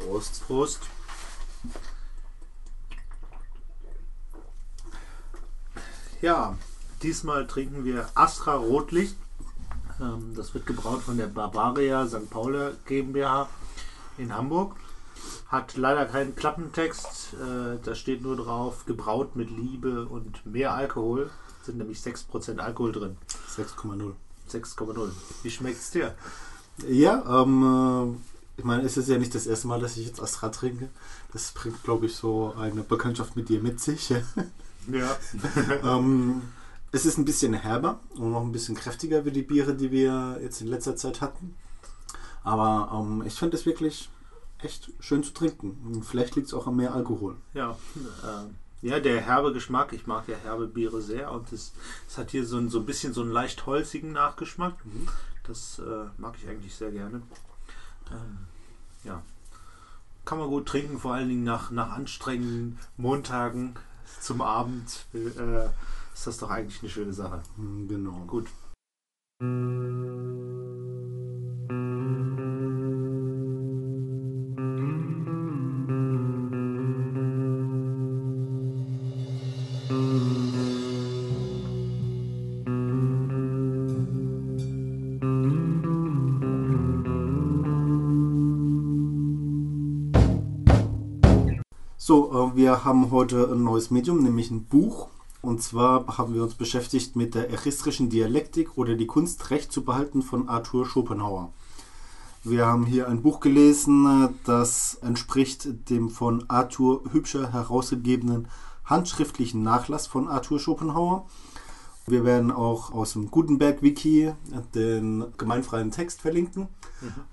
Prost. Prost. Ja, diesmal trinken wir Astra Rotlicht. Ähm, das wird gebraut von der Barbaria St. Pauli GmbH in Hamburg. Hat leider keinen Klappentext. Äh, da steht nur drauf, gebraut mit Liebe und mehr Alkohol. Sind nämlich 6% Alkohol drin. 6,0. 6,0. Wie schmeckt's dir? Ja, ähm, äh, ich meine, es ist ja nicht das erste Mal, dass ich jetzt Astra trinke. Das bringt, glaube ich, so eine Bekanntschaft mit dir mit sich. Ja. ähm, es ist ein bisschen herber und noch ein bisschen kräftiger wie die Biere, die wir jetzt in letzter Zeit hatten. Aber ähm, ich fand es wirklich echt schön zu trinken. Und vielleicht liegt es auch an mehr Alkohol. Ja, äh, ja, der herbe Geschmack. Ich mag ja herbe Biere sehr und es, es hat hier so ein, so ein bisschen so einen leicht holzigen Nachgeschmack. Das äh, mag ich eigentlich sehr gerne. Ähm, ja, kann man gut trinken, vor allen Dingen nach, nach anstrengenden Montagen zum Abend. Äh, ist das doch eigentlich eine schöne Sache. Hm, Genau. Gut. Wir haben heute ein neues Medium, nämlich ein Buch. Und zwar haben wir uns beschäftigt mit der eristrischen Dialektik oder die Kunst, Recht zu behalten von Arthur Schopenhauer. Wir haben hier ein Buch gelesen, das entspricht dem von Arthur Hübscher herausgegebenen handschriftlichen Nachlass von Arthur Schopenhauer. Wir werden auch aus dem Gutenberg-Wiki den gemeinfreien Text verlinken.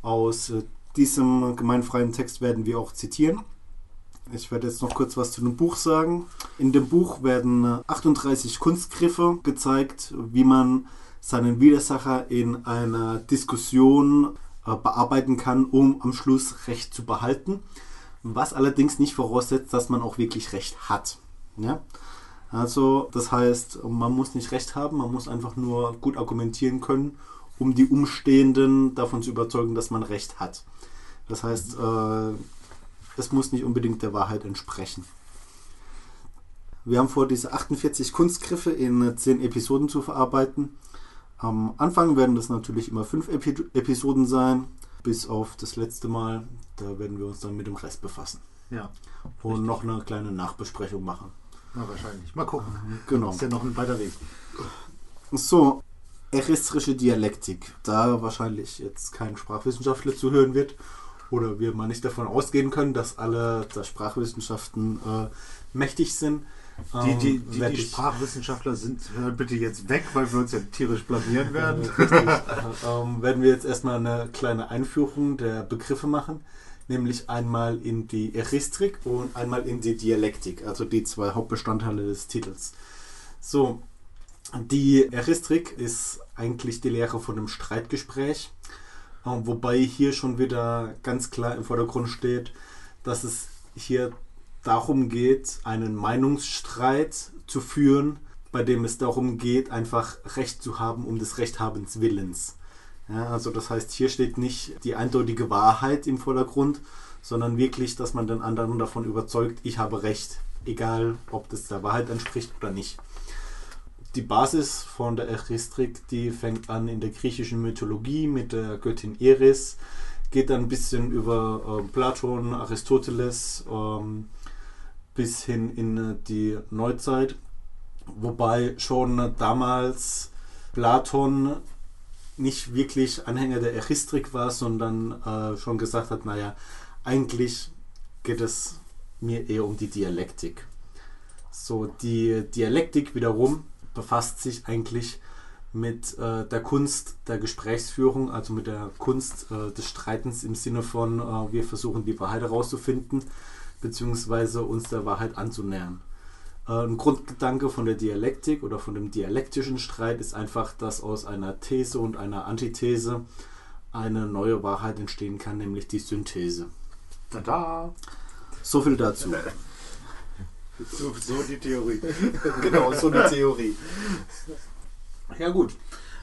Aus äh, diesem gemeinfreien Text werden wir auch zitieren. Ich werde jetzt noch kurz was zu dem Buch sagen. In dem Buch werden äh, 38 Kunstgriffe gezeigt, wie man seinen Widersacher in einer Diskussion äh, bearbeiten kann, um am Schluss Recht zu behalten. Was allerdings nicht voraussetzt, dass man auch wirklich Recht hat. Ja? Also, das heißt, man muss nicht Recht haben, man muss einfach nur gut argumentieren können, um die Umstehenden davon zu überzeugen, dass man Recht hat. Das heißt, es muss nicht unbedingt der Wahrheit entsprechen. Wir haben vor, diese 48 Kunstgriffe in 10 Episoden zu verarbeiten. Am Anfang werden das natürlich immer 5 Epi Episoden sein, bis auf das letzte Mal. Da werden wir uns dann mit dem Rest befassen. Ja, Und noch eine kleine Nachbesprechung machen. na wahrscheinlich. Mal gucken. Genau. Ist ja noch ein weiter Weg. So, eristrische Dialektik. Da wahrscheinlich jetzt kein Sprachwissenschaftler zuhören wird oder wir mal nicht davon ausgehen können, dass alle der Sprachwissenschaften äh, mächtig sind. Die, ähm, die, die, werd die ich- Sprachwissenschaftler sind, hören bitte jetzt weg, weil wir uns ja tierisch blamieren werden. Ähm, werden wir jetzt erstmal eine kleine Einführung der Begriffe machen, nämlich einmal in die Eristrik und einmal in die Dialektik, also die zwei Hauptbestandteile des Titels. So, die Eristrik ist eigentlich die Lehre von einem Streitgespräch, wobei hier schon wieder ganz klar im Vordergrund steht, dass es hier darum geht, einen Meinungsstreit zu führen, bei dem es darum geht, einfach Recht zu haben um des Rechthabens Willens. Ja, also das heißt, hier steht nicht die eindeutige Wahrheit im Vordergrund, sondern wirklich, dass man den anderen davon überzeugt, ich habe Recht, egal ob das der Wahrheit entspricht oder nicht. Die Basis von der Eristrik, die fängt an in der griechischen Mythologie mit der Göttin Eris, geht dann ein bisschen über äh, Platon, Aristoteles ähm, bis hin in äh, die Neuzeit, wobei schon damals Platon nicht wirklich Anhänger der Eristrik war, sondern äh, schon gesagt hat, naja, eigentlich geht es mir eher um die Dialektik. So, die Dialektik wiederum befasst sich eigentlich mit äh, der Kunst der Gesprächsführung, also mit der Kunst äh, des Streitens im Sinne von, äh, wir versuchen die Wahrheit herauszufinden, beziehungsweise uns der Wahrheit anzunähern. Äh, ein Grundgedanke von der Dialektik oder von dem dialektischen Streit ist einfach, dass aus einer These und einer Antithese eine neue Wahrheit entstehen kann, nämlich die Synthese. Tada! So viel dazu. So, so die Theorie. genau, so eine Theorie. Ja gut,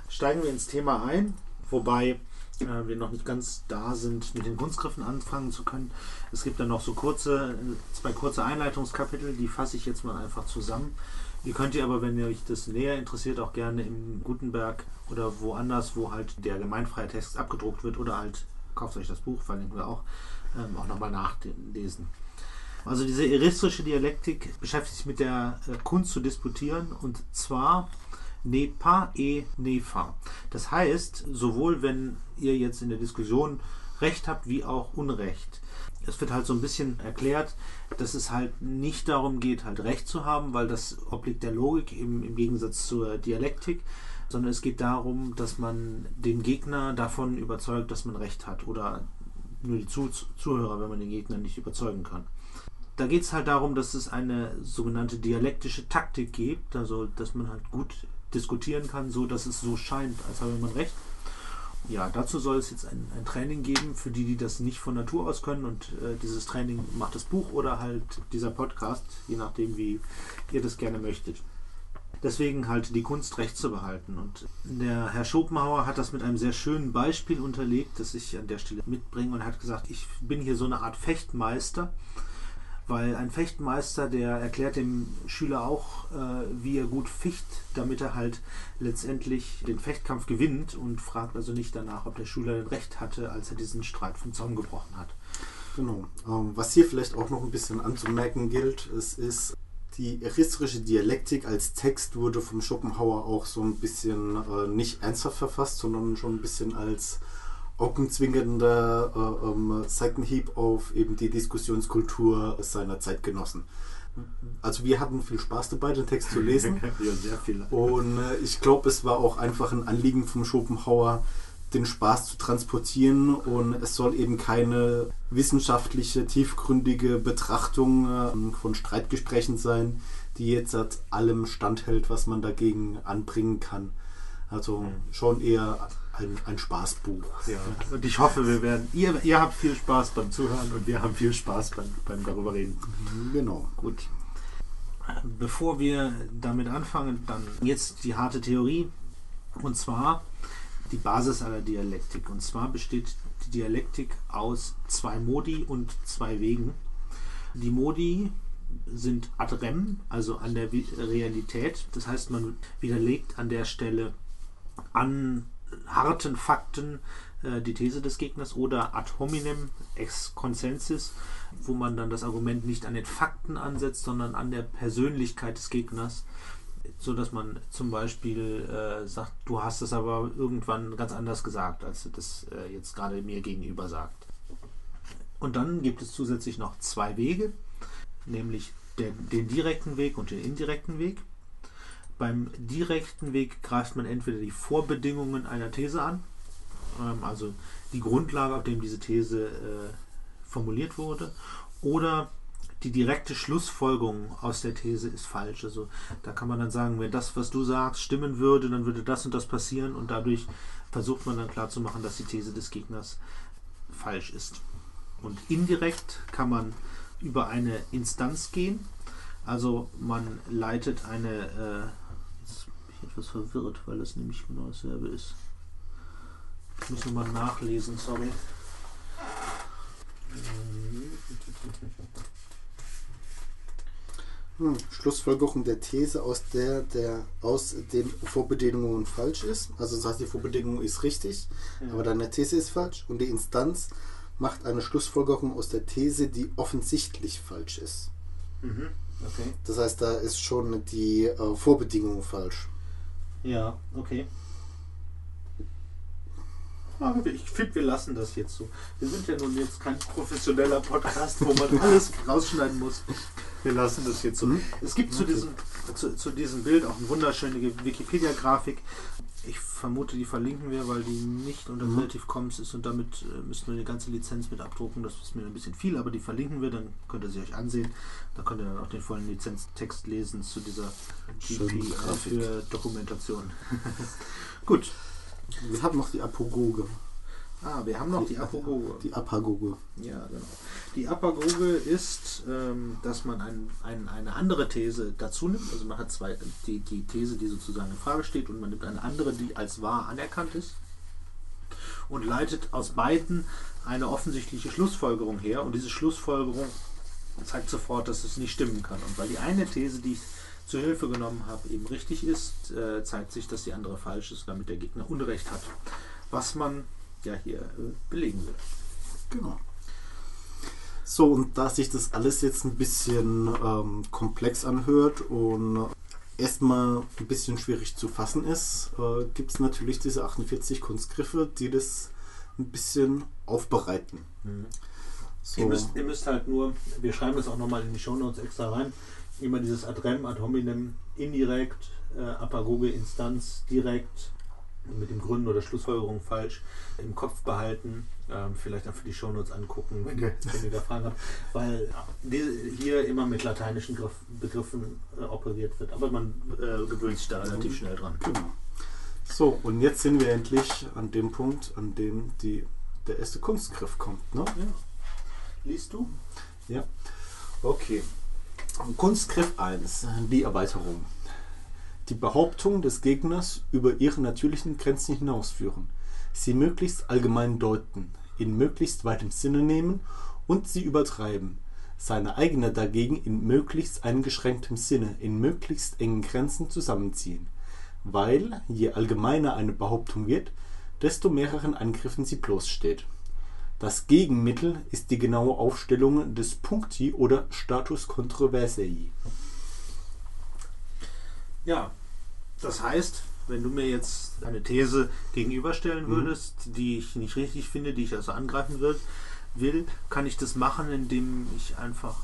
steigen wir ins Thema ein, wobei äh, wir noch nicht ganz da sind, mit den Kunstgriffen anfangen zu können. Es gibt dann noch so kurze, zwei kurze Einleitungskapitel, die fasse ich jetzt mal einfach zusammen. Ihr könnt ihr aber, wenn ihr euch das näher interessiert, auch gerne im Gutenberg oder woanders, wo halt der gemeinfreie Text abgedruckt wird oder halt kauft euch das Buch, verlinken wir auch, ähm, auch nochmal nachlesen. Also diese eristische Dialektik beschäftigt sich mit der äh, Kunst zu disputieren und zwar ne pas et ne fa. Das heißt, sowohl wenn ihr jetzt in der Diskussion Recht habt, wie auch Unrecht. Es wird halt so ein bisschen erklärt, dass es halt nicht darum geht, halt Recht zu haben, weil das obliegt der Logik im, im Gegensatz zur Dialektik, sondern es geht darum, dass man den Gegner davon überzeugt, dass man Recht hat oder nur die Zuhörer, wenn man den Gegner nicht überzeugen kann da geht es halt darum, dass es eine sogenannte dialektische Taktik gibt, also dass man halt gut diskutieren kann, so dass es so scheint, als habe man recht. Ja, dazu soll es jetzt ein, ein Training geben für die, die das nicht von Natur aus können und äh, dieses Training macht das Buch oder halt dieser Podcast, je nachdem, wie ihr das gerne möchtet. Deswegen halt die Kunst recht zu behalten. Und der Herr Schopenhauer hat das mit einem sehr schönen Beispiel unterlegt, das ich an der Stelle mitbringe und hat gesagt, ich bin hier so eine Art Fechtmeister weil ein Fechtmeister, der erklärt dem Schüler auch, äh, wie er gut ficht, damit er halt letztendlich den Fechtkampf gewinnt und fragt also nicht danach, ob der Schüler recht hatte, als er diesen Streit vom Zaun gebrochen hat. Genau. Ähm, was hier vielleicht auch noch ein bisschen anzumerken gilt, es ist die eristische Dialektik als Text wurde vom Schopenhauer auch so ein bisschen äh, nicht ernsthaft verfasst, sondern schon ein bisschen als augenzwinkender äh, ähm, Seitenhieb auf eben die Diskussionskultur seiner Zeitgenossen. Also wir hatten viel Spaß dabei, den Text zu lesen. ja, sehr viel. Und äh, ich glaube, es war auch einfach ein Anliegen vom Schopenhauer, den Spaß zu transportieren und es soll eben keine wissenschaftliche, tiefgründige Betrachtung äh, von Streitgesprächen sein, die jetzt at allem standhält, was man dagegen anbringen kann. Also mhm. schon eher ein, ein Spaßbuch. Ja. Und ich hoffe, wir werden. Ihr, ihr habt viel Spaß beim Zuhören und wir haben viel Spaß beim, beim darüber reden. Genau. Gut. Bevor wir damit anfangen, dann jetzt die harte Theorie. Und zwar die Basis aller Dialektik. Und zwar besteht die Dialektik aus zwei Modi und zwei Wegen. Die Modi sind ad rem, also an der Realität. Das heißt, man widerlegt an der Stelle an harten Fakten äh, die These des Gegners oder ad hominem ex consensus, wo man dann das Argument nicht an den Fakten ansetzt, sondern an der Persönlichkeit des Gegners, so dass man zum Beispiel äh, sagt, du hast es aber irgendwann ganz anders gesagt, als du das äh, jetzt gerade mir gegenüber sagt. Und dann gibt es zusätzlich noch zwei Wege, nämlich der, den direkten Weg und den indirekten Weg. Beim direkten Weg greift man entweder die Vorbedingungen einer These an, ähm, also die Grundlage, auf dem diese These äh, formuliert wurde, oder die direkte Schlussfolgerung aus der These ist falsch. Also da kann man dann sagen, wenn das, was du sagst, stimmen würde, dann würde das und das passieren und dadurch versucht man dann klarzumachen, dass die These des Gegners falsch ist. Und indirekt kann man über eine Instanz gehen. Also man leitet eine äh, etwas verwirrt, weil das nämlich genau dasselbe ist. Ich muss nochmal nachlesen, sorry. Hm, Schlussfolgerung der These, aus der der aus den Vorbedingungen falsch ist. Also das heißt, die Vorbedingung ist richtig, ja. aber deine These ist falsch. Und die Instanz macht eine Schlussfolgerung aus der These, die offensichtlich falsch ist. Mhm. Okay. Das heißt, da ist schon die äh, Vorbedingung falsch. Ja, okay. Aber ich finde, wir lassen das jetzt so. Wir sind ja nun jetzt kein professioneller Podcast, wo man alles rausschneiden muss. Wir lassen das jetzt so. Mhm. Es gibt zu, diesem, zu, zu diesem Bild auch eine wunderschöne Wikipedia-Grafik. Ich vermute, die verlinken wir, weil die nicht unter mhm. Creative Commons ist und damit äh, müssten wir eine ganze Lizenz mit abdrucken. Das ist mir ein bisschen viel, aber die verlinken wir, dann könnt ihr sie euch ansehen. Da könnt ihr dann auch den vollen Lizenztext lesen zu dieser GP für Dokumentation. Gut. Wir haben noch die Apogoge. Ah, wir haben noch die, die Apagoge. Die Apagoge. Ja, genau. Die Apagoge ist, ähm, dass man ein, ein, eine andere These dazu nimmt. Also man hat zwei, die, die These, die sozusagen in Frage steht, und man nimmt eine andere, die als wahr anerkannt ist. und leitet aus beiden eine offensichtliche Schlussfolgerung her. Und diese Schlussfolgerung zeigt sofort, dass es nicht stimmen kann. Und weil die eine These, die ich zur Hilfe genommen habe, eben richtig ist, äh, zeigt sich, dass die andere falsch ist, damit der Gegner Unrecht hat. Was man ja hier äh, belegen will. Genau. So, und da sich das alles jetzt ein bisschen ähm, komplex anhört und erstmal ein bisschen schwierig zu fassen ist, äh, gibt es natürlich diese 48 Kunstgriffe, die das ein bisschen aufbereiten. Mhm. So, Ihr, müsst, ihr müsst halt nur, wir schreiben das auch nochmal in die Shownotes extra rein, immer dieses ad rem, ad hominem, indirekt, äh, apagoge, Instanz, direkt, mit dem Gründen oder Schlussfolgerung falsch, im Kopf behalten, ähm, vielleicht auch für die Shownotes angucken, wenn, ihr- wenn ihr da Fragen habt, weil hier immer mit lateinischen Griff, Begriffen äh, operiert wird, aber man äh, gewöhnt sich da relativ schnell dran. genau. So, und jetzt sind wir endlich an dem Punkt, an dem die, der erste Kunstgriff kommt. Ne? Ja. Liest du? Okay. Kunstgriff 1, die Erweiterung. Die Behauptung des Gegners über ihre natürlichen Grenzen hinausführen, sie möglichst allgemein deuten, in möglichst weitem Sinne nehmen und sie übertreiben, seine eigene dagegen in möglichst eingeschränktem Sinne, in möglichst engen Grenzen zusammenziehen, weil je allgemeiner eine Behauptung wird, desto mehreren Angriffen sie bloßsteht. Das Gegenmittel ist die genaue Aufstellung des Puncti oder Status Controversiae. Ja, das heißt, wenn du mir jetzt eine These gegenüberstellen Mhm. würdest, die ich nicht richtig finde, die ich also angreifen will, will, kann ich das machen, indem ich einfach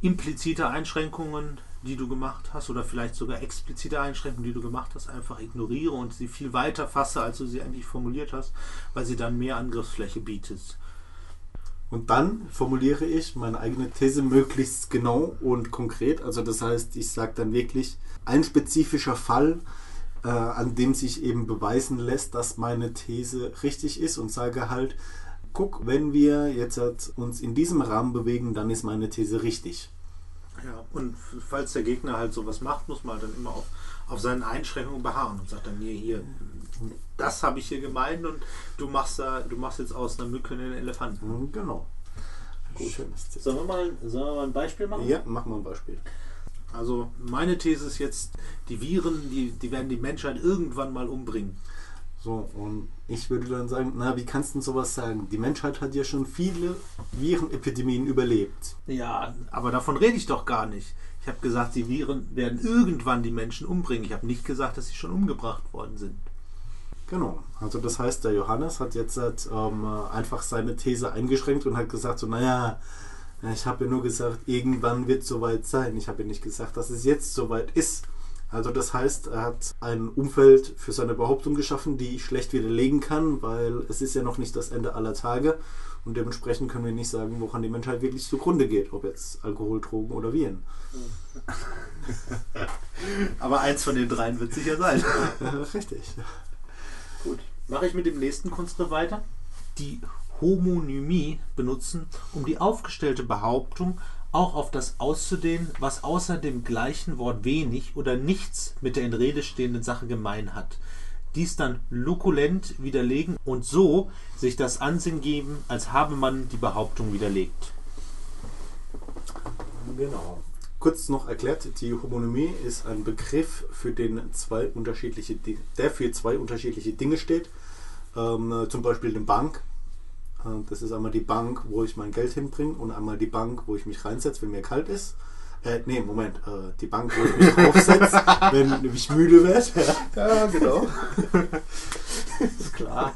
implizite Einschränkungen, die du gemacht hast, oder vielleicht sogar explizite Einschränkungen, die du gemacht hast, einfach ignoriere und sie viel weiter fasse, als du sie eigentlich formuliert hast, weil sie dann mehr Angriffsfläche bietet. Und dann formuliere ich meine eigene These möglichst genau und konkret. Also das heißt, ich sage dann wirklich ein spezifischer Fall, äh, an dem sich eben beweisen lässt, dass meine These richtig ist und sage halt, guck, wenn wir jetzt uns in diesem Rahmen bewegen, dann ist meine These richtig. Ja, und falls der Gegner halt sowas macht, muss man halt dann immer auf, auf seinen Einschränkungen beharren und sagt dann, nee, hier, das habe ich hier gemeint und du machst da, du machst jetzt aus einer Mücke einen Elefanten. Mhm, Genau. These. Sollen wir mal, sollen wir mal ein Beispiel machen? Ja, mach mal ein Beispiel. Also meine These ist jetzt, die Viren, die, die werden die Menschheit irgendwann mal umbringen. So, und ich würde dann sagen, na, wie kannst du denn sowas sagen? Die Menschheit hat ja schon viele Virenepidemien überlebt. Ja, aber davon rede ich doch gar nicht. Ich habe gesagt, die Viren werden irgendwann die Menschen umbringen. Ich habe nicht gesagt, dass sie schon umgebracht worden sind. Genau. Also das heißt, der Johannes hat jetzt halt, ähm, einfach seine These eingeschränkt und hat gesagt, so, naja, ich habe ja nur gesagt, irgendwann wird es soweit sein. Ich habe ja nicht gesagt, dass es jetzt soweit ist. Also das heißt, er hat ein Umfeld für seine Behauptung geschaffen, die ich schlecht widerlegen kann, weil es ist ja noch nicht das Ende aller Tage. Und dementsprechend können wir nicht sagen, woran die Menschheit wirklich zugrunde geht, ob jetzt Alkohol, Drogen oder Viren. Aber eins von den dreien wird sicher sein. Richtig. Gut. Mache ich mit dem nächsten Kunstgriff weiter. Die Homonymie benutzen, um die aufgestellte Behauptung auch auf das auszudehnen, was außer dem gleichen Wort wenig oder nichts mit der in Rede stehenden Sache gemein hat. Dies dann lukulent widerlegen und so sich das Ansehen geben, als habe man die Behauptung widerlegt. Genau. Kurz noch erklärt, die Homonymie ist ein Begriff, für den zwei unterschiedliche, der für zwei unterschiedliche Dinge steht. Ähm, äh, zum Beispiel eine Bank. Äh, das ist einmal die Bank, wo ich mein Geld hinbringe und einmal die Bank, wo ich mich reinsetze, wenn mir kalt ist. Äh, nee, Moment. Äh, die Bank, wo ich mich draufsetze, wenn ich müde werde. Ja, genau. ist klar.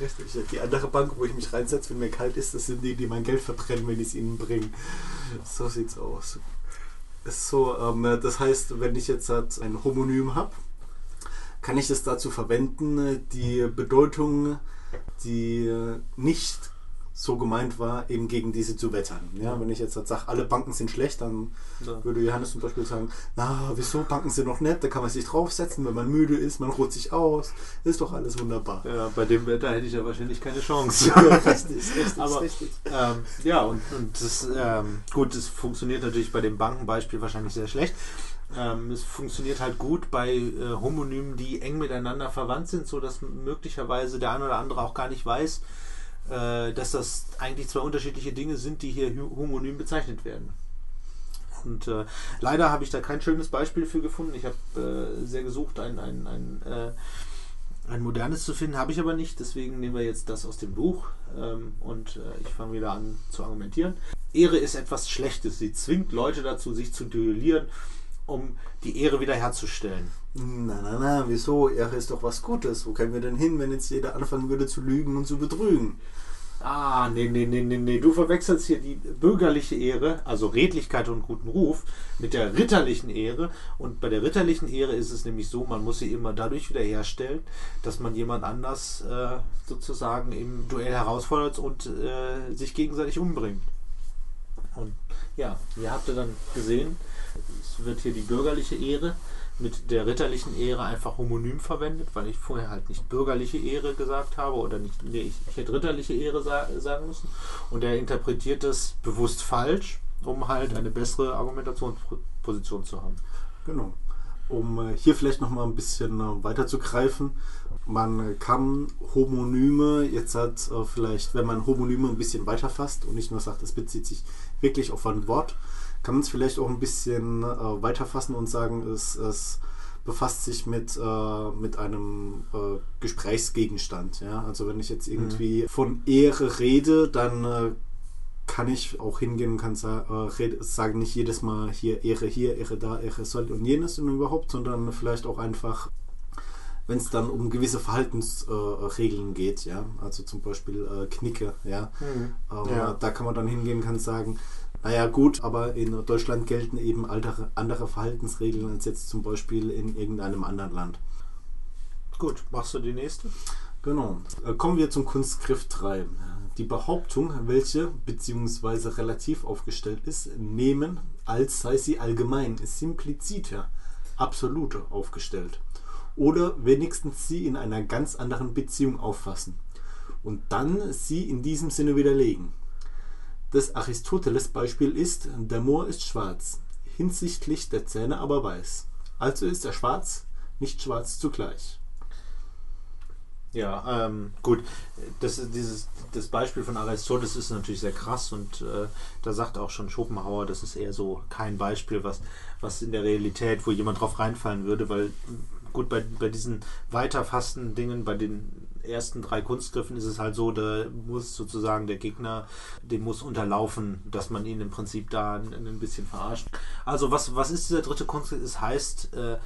Richtig. Die andere Bank, wo ich mich reinsetze, wenn mir kalt ist, das sind die, die mein Geld verbrennen, wenn ich es ihnen bringe. So sieht's aus. So, ähm, das heißt, wenn ich jetzt halt ein Homonym habe, kann ich es dazu verwenden, die Bedeutung, die nicht so gemeint war, eben gegen diese zu wettern. Ja, wenn ich jetzt halt sage, alle Banken sind schlecht, dann Ja. würde Johannes zum Beispiel sagen, na, wieso, Banken sind noch nett, da kann man sich draufsetzen, wenn man müde ist, man ruht sich aus, ist doch alles wunderbar. Ja, bei dem Wetter hätte ich ja wahrscheinlich keine Chance. richtig, richtig, Aber- richtig. ähm, ja, und, und das, ähm, gut, das funktioniert natürlich bei dem Bankenbeispiel wahrscheinlich sehr schlecht. Ähm, es funktioniert halt gut bei äh, Homonymen, die eng miteinander verwandt sind, so dass möglicherweise der eine oder andere auch gar nicht weiß, äh, dass das eigentlich zwei unterschiedliche Dinge sind, die hier homonym bezeichnet werden. Und äh, leider habe ich da kein schönes Beispiel für gefunden. Ich habe äh, sehr gesucht, ein, ein, ein, äh, ein modernes zu finden, habe ich aber nicht. Deswegen nehmen wir jetzt das aus dem Buch ähm, und äh, ich fange wieder an zu argumentieren. Ehre ist etwas Schlechtes. Sie zwingt Leute dazu, sich zu duellieren um die Ehre wiederherzustellen. Na, na, na, wieso? Ehre ist doch was Gutes. Wo kämen wir denn hin, wenn jetzt jeder anfangen würde zu lügen und zu betrügen? Ah, nee, nee, nee, nee, nee. Du verwechselst hier die bürgerliche Ehre, also Redlichkeit und guten Ruf, mit der ritterlichen Ehre. Und bei der ritterlichen Ehre ist es nämlich so, man muss sie immer dadurch wiederherstellen, dass man jemand anders äh, sozusagen im Duell herausfordert und äh, sich gegenseitig umbringt. Und ja, ihr habt ihr dann gesehen, es wird hier die bürgerliche Ehre mit der ritterlichen Ehre einfach homonym verwendet, weil ich vorher halt nicht bürgerliche Ehre gesagt habe oder nicht, nee, ich, ich hätte ritterliche Ehre sa sagen müssen. Und er interpretiert das bewusst falsch, um halt eine bessere Argumentationsposition zu haben. Genau. Um äh, hier vielleicht noch mal ein bisschen äh, weiter zu greifen, man kann Homonyme jetzt hat äh, vielleicht, wenn man Homonyme ein bisschen weiter fasst und nicht nur sagt, es bezieht sich wirklich auf ein Wort, kann man es vielleicht auch ein bisschen äh, weiterfassen und sagen, es, es befasst sich mit, äh, mit einem äh, Gesprächsgegenstand. Ja? Also wenn ich jetzt irgendwie mhm. von Ehre rede, dann äh, kann ich auch hingehen und kann sa äh, sagen, nicht jedes Mal hier Ehre hier, Ehre da, Ehre soll und jenes und überhaupt, sondern vielleicht auch einfach wenn es dann um gewisse Verhaltensregeln äh, geht, ja, also zum Beispiel äh, Knicke, ja, mhm. ja. da kann man dann hingehen, kann sagen, naja, gut, aber in Deutschland gelten eben andere, andere Verhaltensregeln als jetzt zum Beispiel in irgendeinem anderen Land. Gut, machst du die nächste? Genau. Äh, kommen wir zum Kunstgriff 3. Die Behauptung, welche beziehungsweise relativ aufgestellt ist, nehmen, als sei sie allgemein, ist impliziter, absolute aufgestellt. Oder wenigstens sie in einer ganz anderen Beziehung auffassen. Und dann sie in diesem Sinne widerlegen. Das Aristoteles-Beispiel ist, der Moor ist schwarz, hinsichtlich der Zähne aber weiß. Also ist er schwarz, nicht schwarz zugleich. Ja, ähm, gut. Das, dieses, das Beispiel von Aristoteles ist natürlich sehr krass und äh, da sagt auch schon Schopenhauer, das ist eher so kein Beispiel, was, was in der Realität, wo jemand drauf reinfallen würde, weil gut, bei, bei diesen weiterfassenden Dingen, bei den ersten drei Kunstgriffen ist es halt so, da muss sozusagen der Gegner, dem muss unterlaufen, dass man ihn im Prinzip da ein, ein bisschen verarscht. Also was, was ist dieser dritte Kunstgriff? Es heißt, äh,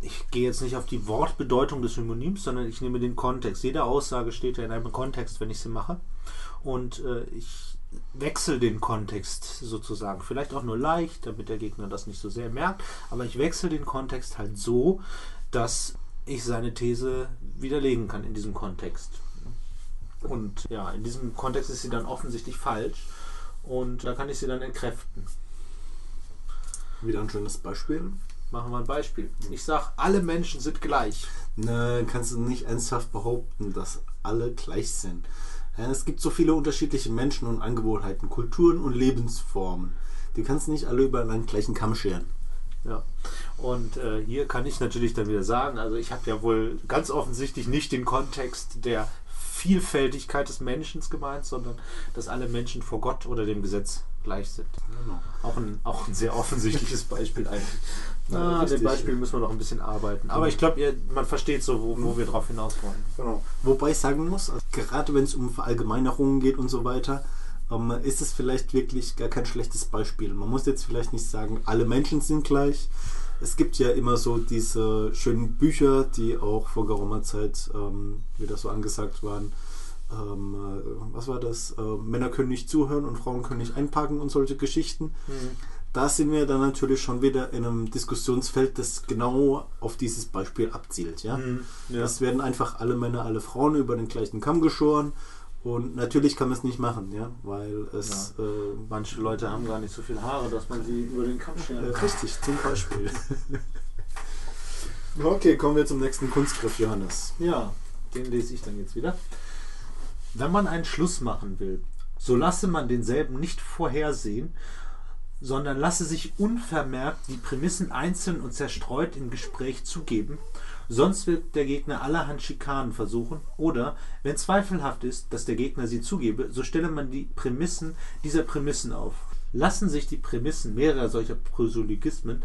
ich gehe jetzt nicht auf die Wortbedeutung des Synonyms, sondern ich nehme den Kontext. Jede Aussage steht ja in einem Kontext, wenn ich sie mache. Und äh, ich wechsle den Kontext sozusagen. Vielleicht auch nur leicht, damit der Gegner das nicht so sehr merkt. Aber ich wechsle den Kontext halt so, dass ich seine These widerlegen kann in diesem Kontext. Und ja, in diesem Kontext ist sie dann offensichtlich falsch und da kann ich sie dann entkräften. Wieder ein schönes Beispiel. Machen wir ein Beispiel. Ich sage, alle Menschen sind gleich. Ne, kannst du nicht ernsthaft behaupten, dass alle gleich sind. Es gibt so viele unterschiedliche Menschen und Angewohnheiten, Kulturen und Lebensformen. Die kannst du nicht alle über einen gleichen Kamm scheren. Ja. Und äh, hier kann ich natürlich dann wieder sagen, also ich habe ja wohl ganz offensichtlich nicht den Kontext der Vielfältigkeit des Menschen gemeint, sondern dass alle Menschen vor Gott oder dem Gesetz gleich sind. Genau. Auch, ein, auch ein sehr offensichtliches Beispiel eigentlich. Ah, An dem Beispiel müssen wir noch ein bisschen arbeiten. Aber ich glaube, man versteht so, wo, wo wir drauf hinaus wollen. Genau. Wobei ich sagen muss, also gerade wenn es um Verallgemeinerungen geht und so weiter, ähm, ist es vielleicht wirklich gar kein schlechtes Beispiel. Man muss jetzt vielleicht nicht sagen, alle Menschen sind gleich. Es gibt ja immer so diese schönen Bücher, die auch vor geraumer Zeit ähm, wieder so angesagt waren. Ähm, äh, was war das? Äh, Männer können nicht zuhören und Frauen können nicht einpacken und solche Geschichten. Mhm. Da sind wir dann natürlich schon wieder in einem Diskussionsfeld, das genau auf dieses Beispiel abzielt. Ja? Mhm, ja. Das werden einfach alle Männer, alle Frauen über den gleichen Kamm geschoren und natürlich kann man es nicht machen, ja, weil es. Ja. Äh, Manche Leute haben gar nicht so viel Haare, dass man sie über den Kamm scheren kann. Richtig, zum Beispiel. okay, kommen wir zum nächsten Kunstgriff, Johannes. Ja, den lese ich dann jetzt wieder. Wenn man einen Schluss machen will, so lasse man denselben nicht vorhersehen, sondern lasse sich unvermerkt die Prämissen einzeln und zerstreut im Gespräch zugeben, sonst wird der Gegner allerhand Schikanen versuchen, oder, wenn zweifelhaft ist, dass der Gegner sie zugebe, so stelle man die Prämissen dieser Prämissen auf. Lassen sich die Prämissen mehrerer solcher Proselygismen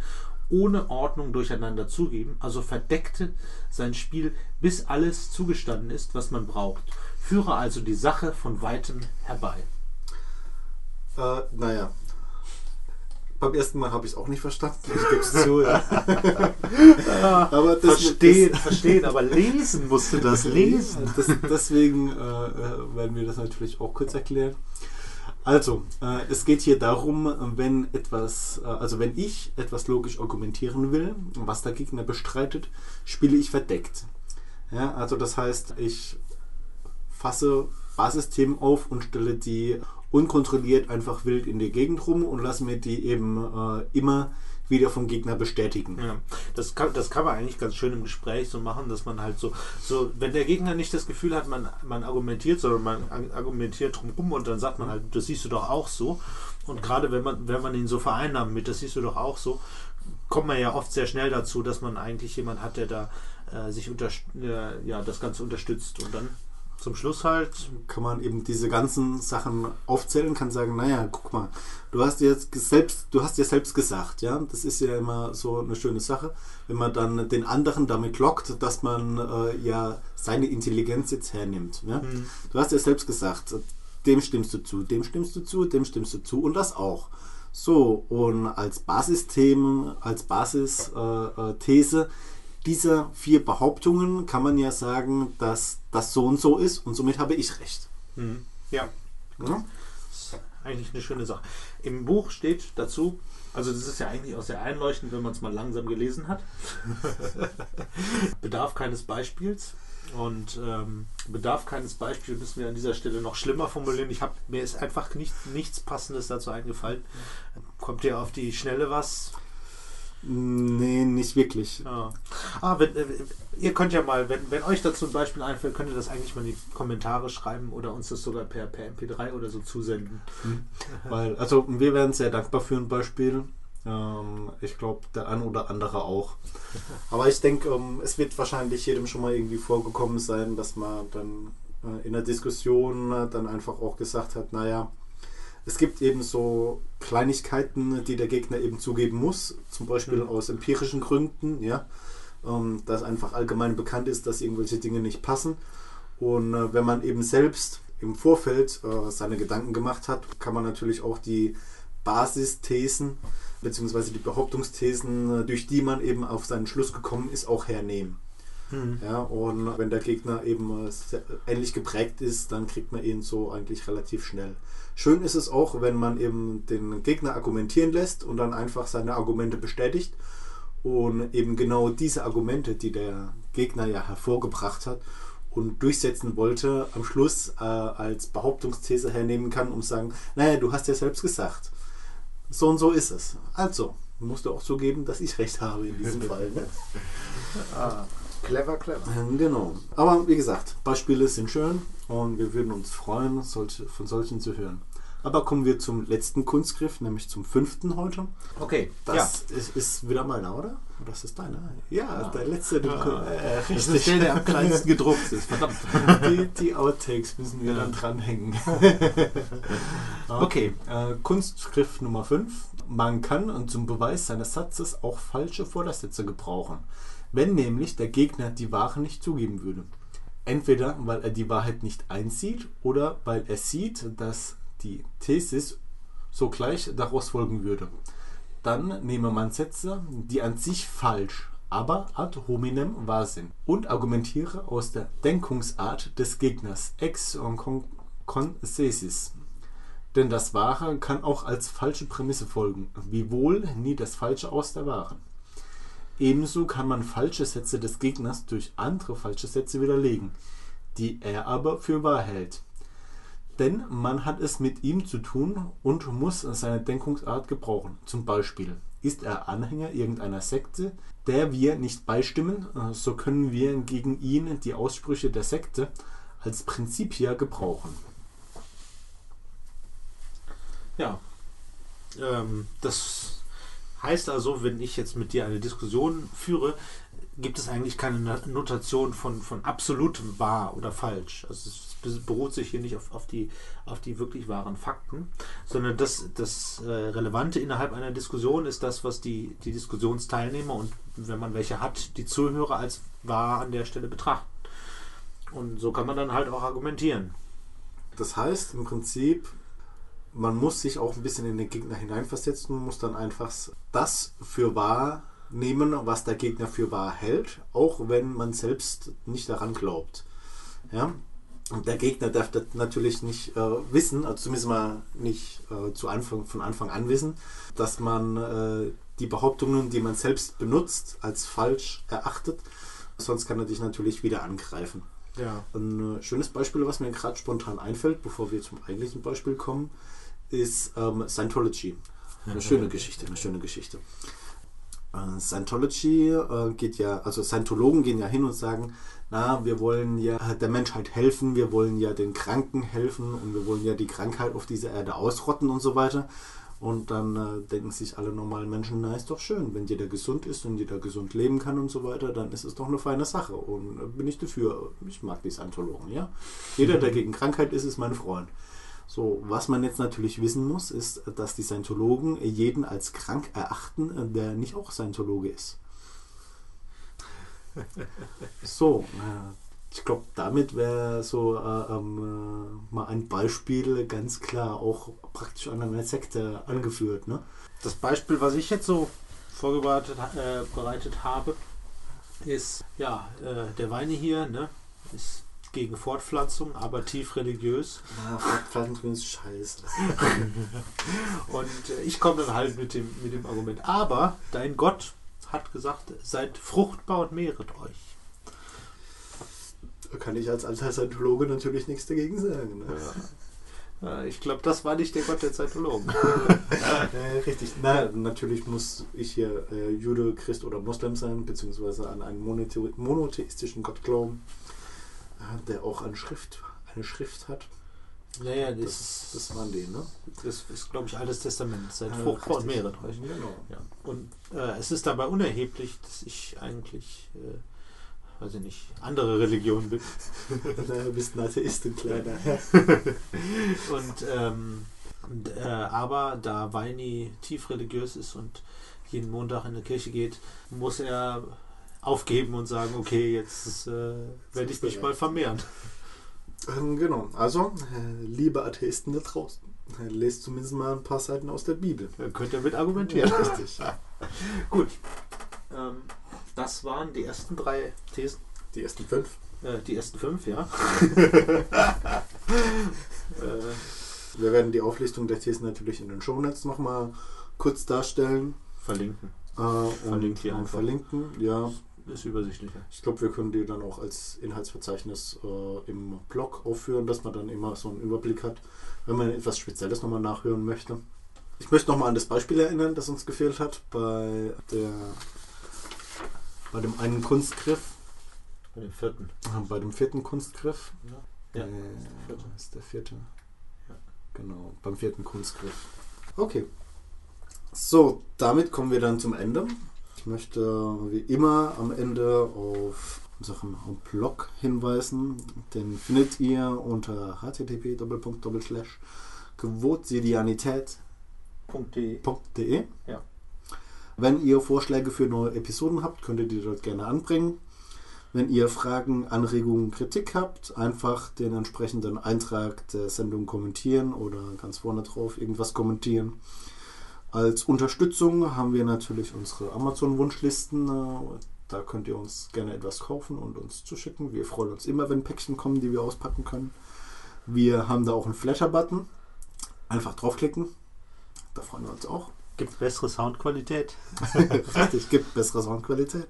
ohne Ordnung durcheinander zugeben, also verdeckte sein Spiel, bis alles zugestanden ist, was man braucht. Führe also die Sache von weitem herbei. Äh, naja. Beim ersten Mal habe ich es auch nicht verstanden. Ich gebe es zu. Ja. aber das, verstehen, das, verstehen, aber lesen musst du das lesen. Das, deswegen äh, äh, werden wir das natürlich auch kurz erklären. Also, äh, es geht hier darum, wenn etwas, äh, also wenn ich etwas logisch argumentieren will, was der Gegner bestreitet, spiele ich verdeckt. Ja, also das heißt, ich fasse Basisthemen auf und stelle die unkontrolliert einfach wild in der Gegend rum und lasse mir die eben äh, immer wieder vom Gegner bestätigen. Ja, das kann, das kann man eigentlich ganz schön im Gespräch so machen, dass man halt so, so wenn der Gegner nicht das Gefühl hat, man, man argumentiert, sondern man argumentiert drumherum und dann sagt man halt, das siehst du doch auch so. Und gerade wenn man, wenn man ihn so vereinnahmt mit, das siehst du doch auch so, kommt man ja oft sehr schnell dazu, dass man eigentlich jemand hat, der da äh, sich unter, äh, ja, das Ganze unterstützt und dann zum Schluss halt kann man eben diese ganzen Sachen aufzählen, kann sagen, naja, guck mal, du hast jetzt selbst, du hast ja selbst gesagt, ja, das ist ja immer so eine schöne Sache, wenn man dann den anderen damit lockt, dass man äh, ja seine Intelligenz jetzt hernimmt. Ja? Mhm. Du hast ja selbst gesagt, dem stimmst du zu, dem stimmst du zu, dem stimmst du zu und das auch. So, und als Basisthemen, als Basisthese äh, dieser vier Behauptungen kann man ja sagen, dass das so und so ist und somit habe ich recht. Mhm. Ja. ja. Das ist eigentlich eine schöne Sache. Im Buch steht dazu, also das ist ja eigentlich auch sehr einleuchtend, wenn man es mal langsam gelesen hat. Bedarf keines Beispiels. Und ähm, Bedarf keines Beispiels müssen wir an dieser Stelle noch schlimmer formulieren. Ich habe mir ist einfach nicht, nichts Passendes dazu eingefallen. Kommt dir auf die Schnelle was? Nee, nicht wirklich. Ah, ah wenn, äh, ihr könnt ja mal, wenn, wenn euch dazu ein Beispiel einfällt, könnt ihr das eigentlich mal in die Kommentare schreiben oder uns das sogar per, per MP3 oder so zusenden. Hm. Weil, also wir wären sehr dankbar für ein Beispiel. Ähm, ich glaube, der ein oder andere auch. Aber ich denke, ähm, es wird wahrscheinlich jedem schon mal irgendwie vorgekommen sein, dass man dann äh, in der Diskussion äh, dann einfach auch gesagt hat, naja, es gibt eben so Kleinigkeiten, die der Gegner eben zugeben muss, zum Beispiel mhm. aus empirischen Gründen, ja, ähm, dass einfach allgemein bekannt ist, dass irgendwelche Dinge nicht passen. Und äh, wenn man eben selbst im Vorfeld äh, seine Gedanken gemacht hat, kann man natürlich auch die Basisthesen bzw. die Behauptungsthesen, äh, durch die man eben auf seinen Schluss gekommen ist, auch hernehmen. Mhm. Ja, und wenn der Gegner eben äh, ähnlich geprägt ist, dann kriegt man ihn so eigentlich relativ schnell. Schön ist es auch, wenn man eben den Gegner argumentieren lässt und dann einfach seine Argumente bestätigt und eben genau diese Argumente, die der Gegner ja hervorgebracht hat und durchsetzen wollte, am Schluss äh, als Behauptungsthese hernehmen kann, um zu sagen, naja, du hast ja selbst gesagt. So und so ist es. Also, musst du auch zugeben, dass ich recht habe in diesem Fall. Ne? ah. Clever, clever. Genau. Aber wie gesagt, Beispiele sind schön und wir würden uns freuen, von solchen zu hören. Aber kommen wir zum letzten Kunstgriff, nämlich zum fünften heute. Okay. Das ja. ist, ist, wieder meiner, oder? Das ist deiner. Ja, ja. der letzte. Ja. Äh, das ist der, der am kleinsten gedruckt ist. Verdammt. Die, die Outtakes müssen wir ja. dann dranhängen. okay, äh, Kunstgriff Nummer 5. Man kann zum Beweis seines Satzes auch falsche Vordersätze gebrauchen wenn nämlich der Gegner die Wahrheit nicht zugeben würde. Entweder weil er die Wahrheit nicht einsieht oder weil er sieht, dass die Thesis sogleich daraus folgen würde. Dann nehme man Sätze, die an sich falsch, aber ad hominem wahr sind und argumentiere aus der Denkungsart des Gegners ex concessis. Denn das Wahre kann auch als falsche Prämisse folgen, wiewohl nie das Falsche aus der Wahren. Ebenso kann man falsche Sätze des Gegners durch andere falsche Sätze widerlegen, die er aber für wahr hält. Denn man hat es mit ihm zu tun und muss seine Denkungsart gebrauchen. Zum Beispiel ist er Anhänger irgendeiner Sekte, der wir nicht beistimmen, so können wir gegen ihn die Aussprüche der Sekte als Prinzipia gebrauchen. Ja, Ähm, das heißt also, wenn ich jetzt mit dir eine Diskussion führe, gibt es eigentlich keine Notation von, von absolut wahr oder falsch. Also es beruht sich hier nicht auf, auf, die, auf die wirklich wahren Fakten, sondern das, das äh, Relevante innerhalb einer Diskussion ist das, was die, die Diskussionsteilnehmer und wenn man welche hat, die Zuhörer als wahr an der Stelle betrachten. Und so kann man dann halt auch argumentieren. Das heißt im Prinzip, man muss sich auch ein bisschen in den Gegner hineinversetzen und muss dann einfach das für wahr nehmen, was der Gegner für wahr hält, auch wenn man selbst nicht daran glaubt. Ja? Und der Gegner darf das natürlich nicht äh, wissen, also zumindest mal nicht äh, zu Anfang, von Anfang an wissen, dass man äh, die Behauptungen, die man selbst benutzt, als falsch erachtet. Sonst kann er dich natürlich wieder angreifen. Ja. Ein äh, schönes Beispiel, was mir gerade spontan einfällt, bevor wir zum eigentlichen Beispiel kommen, ist ähm, Scientology. Eine schöne Geschichte, eine schöne Geschichte. Äh, Scientology äh, geht ja, also Scientologen gehen ja hin und sagen, na, wir wollen ja der Menschheit helfen, wir wollen ja den Kranken helfen und wir wollen ja die Krankheit auf dieser Erde ausrotten und so weiter. Und dann äh, denken sich alle normalen Menschen, na ist doch schön, wenn jeder gesund ist und jeder gesund leben kann und so weiter, dann ist es doch eine feine Sache. Und äh, bin ich dafür. Ich mag die Scientologen, ja. Jeder, der gegen Krankheit ist, ist mein Freund. So, was man jetzt natürlich wissen muss, ist, dass die Scientologen jeden als krank erachten, der nicht auch Scientologe ist. So, äh, ich glaube, damit wäre so äh, ähm, mal ein Beispiel ganz klar auch praktisch an einer Sekte angeführt. Ne? Das Beispiel, was ich jetzt so vorbereitet äh, bereitet habe, ist ja äh, der Weine hier, ne, ist gegen Fortpflanzung, aber tief religiös. Ja, Fortpflanzung ist scheiße. Und äh, ich komme dann halt mit dem, mit dem Argument, aber dein Gott hat gesagt, seid fruchtbar und mehret euch. Da kann ich als alter Scientologe natürlich nichts dagegen sagen. Ne? Ja. Ich glaube, das war nicht der Gott der Scientologen. äh, richtig. Na, natürlich muss ich hier äh, Jude, Christ oder Moslem sein, beziehungsweise an einen monotheistischen Gott glauben der auch eine Schrift, eine Schrift hat. Naja, das, das, das waren die, ne? Das ist, glaube ich, Altes Testament. Seit ja, fruchtbar und mehret euch. Genau. Ja. Und äh, es ist dabei unerheblich, dass ich eigentlich, äh, weiß ich nicht, andere Religion bin. du bist ein Atheist, ein kleiner. und, ähm, und äh, aber da Weini tief religiös ist und jeden Montag in die Kirche geht, muss er aufgeben und sagen, okay, jetzt äh, werde ich mich mal vermehren. Ähm, genau, also, äh, liebe Atheisten da draußen, äh, lest zumindest mal ein paar Seiten aus der Bibel. Dann könnt ihr mit argumentieren. Ja, richtig. Gut. Ähm, das waren die ersten drei Thesen. Die ersten fünf. Äh, die ersten fünf, ja. Äh, wir werden die Auflistung der Thesen natürlich in den Shownotes nochmal kurz darstellen. Verlinken. Äh, und, und verlinken, ja ist übersichtlicher. Ich glaube, wir können die dann auch als Inhaltsverzeichnis äh, im Blog aufführen, dass man dann immer so einen Überblick hat, wenn man etwas Spezielles nochmal nachhören möchte. Ich möchte nochmal an das Beispiel erinnern, das uns gefehlt hat bei der bei dem einen Kunstgriff. Bei dem vierten. Bei dem vierten Kunstgriff. Ja, ja äh, ist, ist der vierte. Ja. Genau, beim vierten Kunstgriff. Okay. So, damit kommen wir dann zum Ende. Ich möchte wie immer am Ende auf unseren Blog hinweisen. Den findet ihr unter http quotidianität.de. Ja. Wenn ihr Vorschläge für neue Episoden habt, könnt ihr die dort gerne anbringen. Wenn ihr Fragen, Anregungen, Kritik habt, einfach den entsprechenden Eintrag der Sendung kommentieren oder ganz vorne drauf irgendwas kommentieren. Als Unterstützung haben wir natürlich unsere Amazon-Wunschlisten. Da könnt ihr uns gerne etwas kaufen und uns zuschicken. Wir freuen uns immer, wenn Päckchen kommen, die wir auspacken können. Wir haben da auch einen Flatter-Button. Einfach draufklicken. Da freuen wir uns auch. Gibt bessere Soundqualität. Richtig, gibt bessere Soundqualität.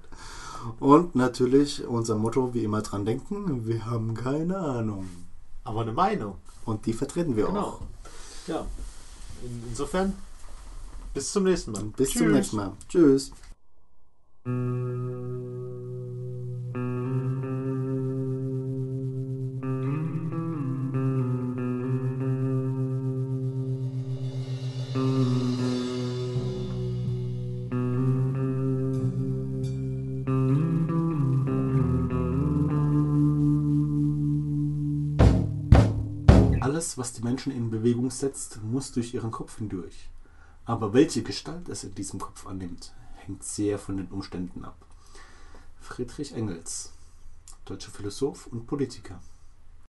Und natürlich unser Motto, wie immer dran denken, wir haben keine Ahnung. Aber eine Meinung. Und die vertreten wir genau. auch. Ja. insofern bis zum nächsten Mal. Bis Tschüss. zum nächsten Mal. Tschüss. Was die Menschen in Bewegung setzt, muss durch ihren Kopf hindurch. Aber welche Gestalt es in diesem Kopf annimmt, hängt sehr von den Umständen ab. Friedrich Engels, deutscher Philosoph und Politiker.